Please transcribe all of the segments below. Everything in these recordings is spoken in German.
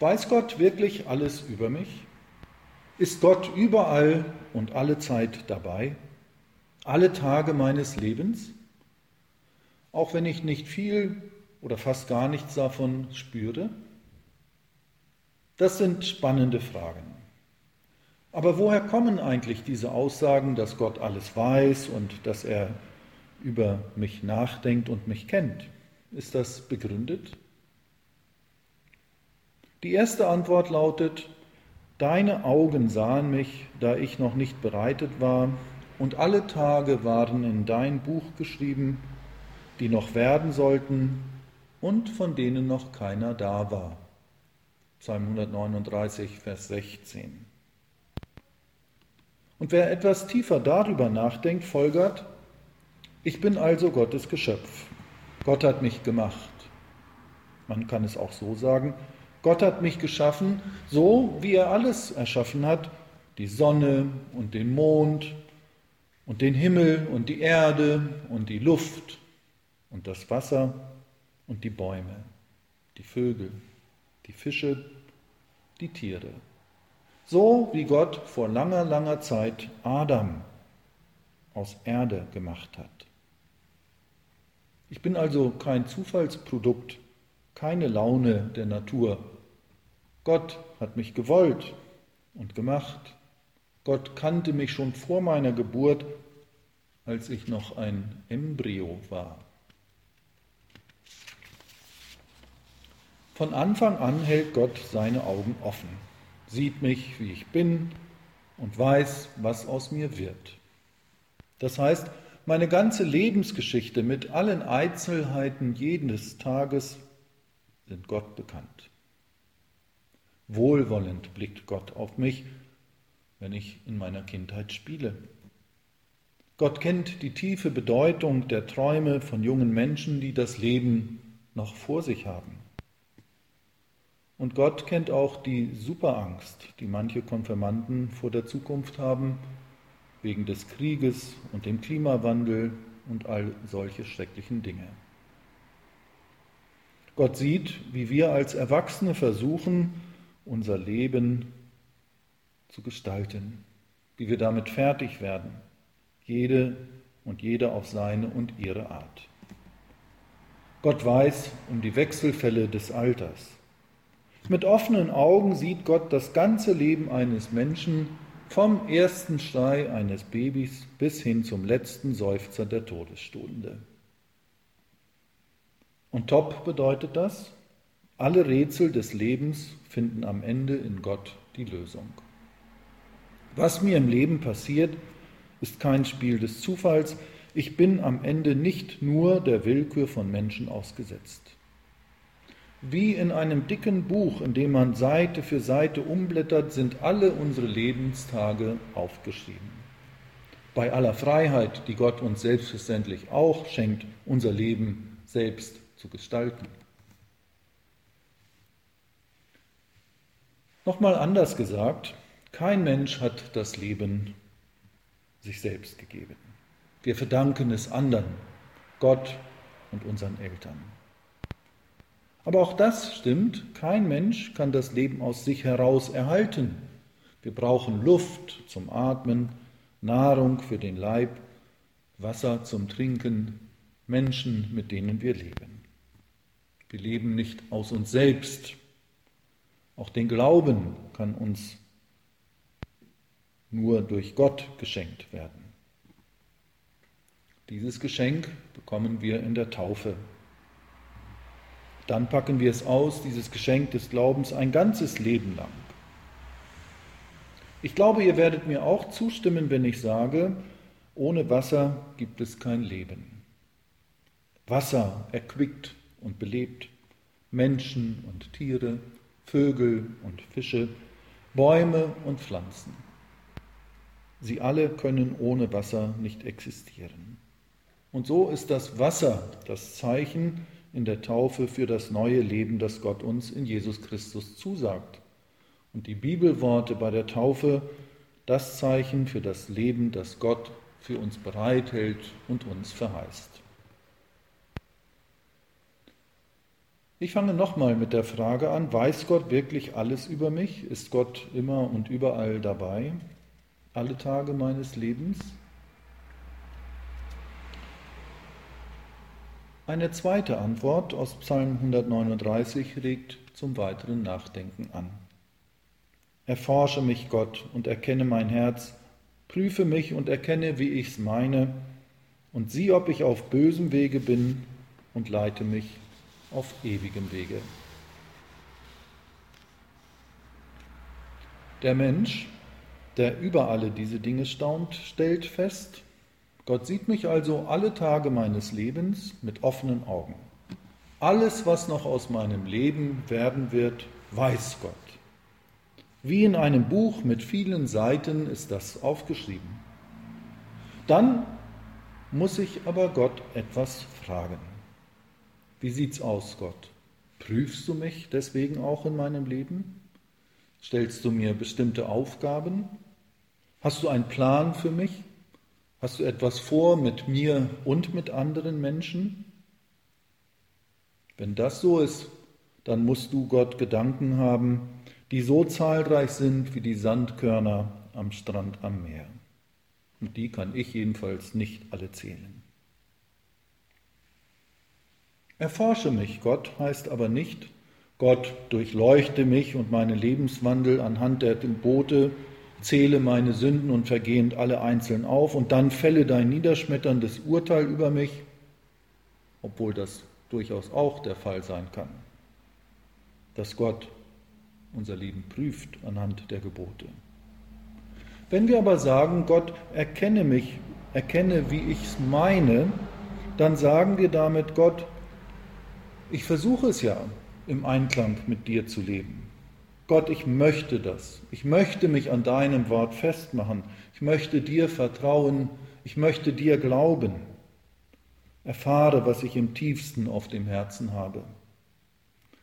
Weiß Gott wirklich alles über mich? Ist Gott überall und alle Zeit dabei? Alle Tage meines Lebens? Auch wenn ich nicht viel oder fast gar nichts davon spüre? Das sind spannende Fragen. Aber woher kommen eigentlich diese Aussagen, dass Gott alles weiß und dass er über mich nachdenkt und mich kennt? Ist das begründet? Die erste Antwort lautet, Deine Augen sahen mich, da ich noch nicht bereitet war, und alle Tage waren in dein Buch geschrieben, die noch werden sollten und von denen noch keiner da war. Psalm 139, Vers 16. Und wer etwas tiefer darüber nachdenkt, folgert, ich bin also Gottes Geschöpf. Gott hat mich gemacht. Man kann es auch so sagen, Gott hat mich geschaffen, so wie er alles erschaffen hat, die Sonne und den Mond und den Himmel und die Erde und die Luft und das Wasser und die Bäume, die Vögel, die Fische, die Tiere. So wie Gott vor langer, langer Zeit Adam aus Erde gemacht hat. Ich bin also kein Zufallsprodukt keine Laune der Natur. Gott hat mich gewollt und gemacht. Gott kannte mich schon vor meiner Geburt, als ich noch ein Embryo war. Von Anfang an hält Gott seine Augen offen, sieht mich, wie ich bin und weiß, was aus mir wird. Das heißt, meine ganze Lebensgeschichte mit allen Einzelheiten jedes Tages sind Gott bekannt. Wohlwollend blickt Gott auf mich, wenn ich in meiner Kindheit spiele. Gott kennt die tiefe Bedeutung der Träume von jungen Menschen, die das Leben noch vor sich haben. Und Gott kennt auch die Superangst, die manche Konfirmanden vor der Zukunft haben, wegen des Krieges und dem Klimawandel und all solche schrecklichen Dinge. Gott sieht, wie wir als Erwachsene versuchen, unser Leben zu gestalten, wie wir damit fertig werden, jede und jeder auf seine und ihre Art. Gott weiß um die Wechselfälle des Alters. Mit offenen Augen sieht Gott das ganze Leben eines Menschen vom ersten Schrei eines Babys bis hin zum letzten Seufzer der Todesstunde. Und top bedeutet das, alle Rätsel des Lebens finden am Ende in Gott die Lösung. Was mir im Leben passiert, ist kein Spiel des Zufalls. Ich bin am Ende nicht nur der Willkür von Menschen ausgesetzt. Wie in einem dicken Buch, in dem man Seite für Seite umblättert, sind alle unsere Lebenstage aufgeschrieben. Bei aller Freiheit, die Gott uns selbstverständlich auch schenkt, unser Leben selbst zu gestalten. Nochmal anders gesagt, kein Mensch hat das Leben sich selbst gegeben. Wir verdanken es anderen, Gott und unseren Eltern. Aber auch das stimmt, kein Mensch kann das Leben aus sich heraus erhalten. Wir brauchen Luft zum Atmen, Nahrung für den Leib, Wasser zum Trinken, Menschen, mit denen wir leben. Wir leben nicht aus uns selbst. Auch den Glauben kann uns nur durch Gott geschenkt werden. Dieses Geschenk bekommen wir in der Taufe. Dann packen wir es aus, dieses Geschenk des Glaubens, ein ganzes Leben lang. Ich glaube, ihr werdet mir auch zustimmen, wenn ich sage, ohne Wasser gibt es kein Leben. Wasser erquickt und belebt. Menschen und Tiere, Vögel und Fische, Bäume und Pflanzen. Sie alle können ohne Wasser nicht existieren. Und so ist das Wasser das Zeichen in der Taufe für das neue Leben, das Gott uns in Jesus Christus zusagt. Und die Bibelworte bei der Taufe das Zeichen für das Leben, das Gott für uns bereithält und uns verheißt. Ich fange nochmal mit der Frage an, weiß Gott wirklich alles über mich? Ist Gott immer und überall dabei? Alle Tage meines Lebens? Eine zweite Antwort aus Psalm 139 regt zum weiteren Nachdenken an. Erforsche mich, Gott, und erkenne mein Herz, prüfe mich und erkenne, wie ich's meine, und sieh, ob ich auf bösem Wege bin, und leite mich auf ewigem Wege. Der Mensch, der über alle diese Dinge staunt, stellt fest, Gott sieht mich also alle Tage meines Lebens mit offenen Augen. Alles, was noch aus meinem Leben werden wird, weiß Gott. Wie in einem Buch mit vielen Seiten ist das aufgeschrieben. Dann muss ich aber Gott etwas fragen. Wie sieht's aus, Gott? Prüfst du mich deswegen auch in meinem Leben? Stellst du mir bestimmte Aufgaben? Hast du einen Plan für mich? Hast du etwas vor mit mir und mit anderen Menschen? Wenn das so ist, dann musst du Gott Gedanken haben, die so zahlreich sind wie die Sandkörner am Strand am Meer. Und die kann ich jedenfalls nicht alle zählen. Erforsche mich, Gott heißt aber nicht, Gott durchleuchte mich und meinen Lebenswandel anhand der Gebote, zähle meine Sünden und Vergehen alle einzeln auf und dann fälle dein niederschmetterndes Urteil über mich, obwohl das durchaus auch der Fall sein kann, dass Gott unser Leben prüft anhand der Gebote. Wenn wir aber sagen, Gott, erkenne mich, erkenne, wie ich es meine, dann sagen wir damit, Gott, ich versuche es ja im Einklang mit dir zu leben. Gott, ich möchte das. Ich möchte mich an deinem Wort festmachen. Ich möchte dir vertrauen. Ich möchte dir glauben. Erfahre, was ich im tiefsten auf dem Herzen habe.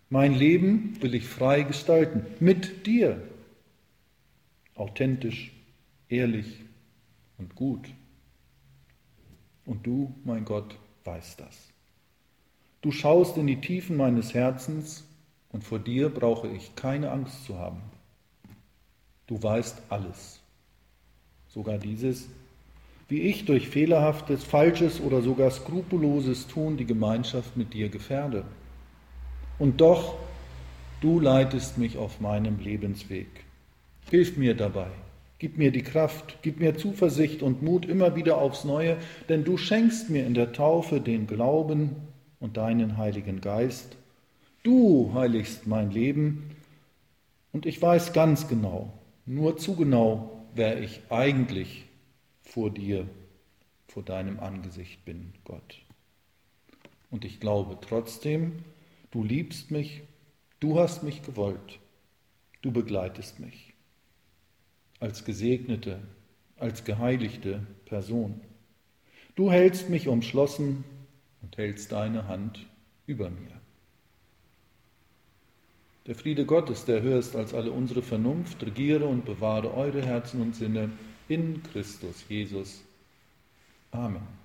Mein Leben will ich frei gestalten, mit dir. Authentisch, ehrlich und gut. Und du, mein Gott, weißt das. Du schaust in die Tiefen meines Herzens und vor dir brauche ich keine Angst zu haben. Du weißt alles, sogar dieses, wie ich durch fehlerhaftes, falsches oder sogar skrupelloses Tun die Gemeinschaft mit dir gefährde. Und doch, du leitest mich auf meinem Lebensweg. Hilf mir dabei, gib mir die Kraft, gib mir Zuversicht und Mut immer wieder aufs Neue, denn du schenkst mir in der Taufe den Glauben und deinen Heiligen Geist Du heiligst mein Leben und ich weiß ganz genau, nur zu genau, wer ich eigentlich vor dir, vor deinem Angesicht bin, Gott. Und ich glaube trotzdem, du liebst mich, du hast mich gewollt, du begleitest mich als gesegnete, als geheiligte Person. Du hältst mich umschlossen und hältst deine Hand über mir. Der Friede Gottes, der höher ist als alle unsere Vernunft, regiere und bewahre eure Herzen und Sinne in Christus Jesus. Amen.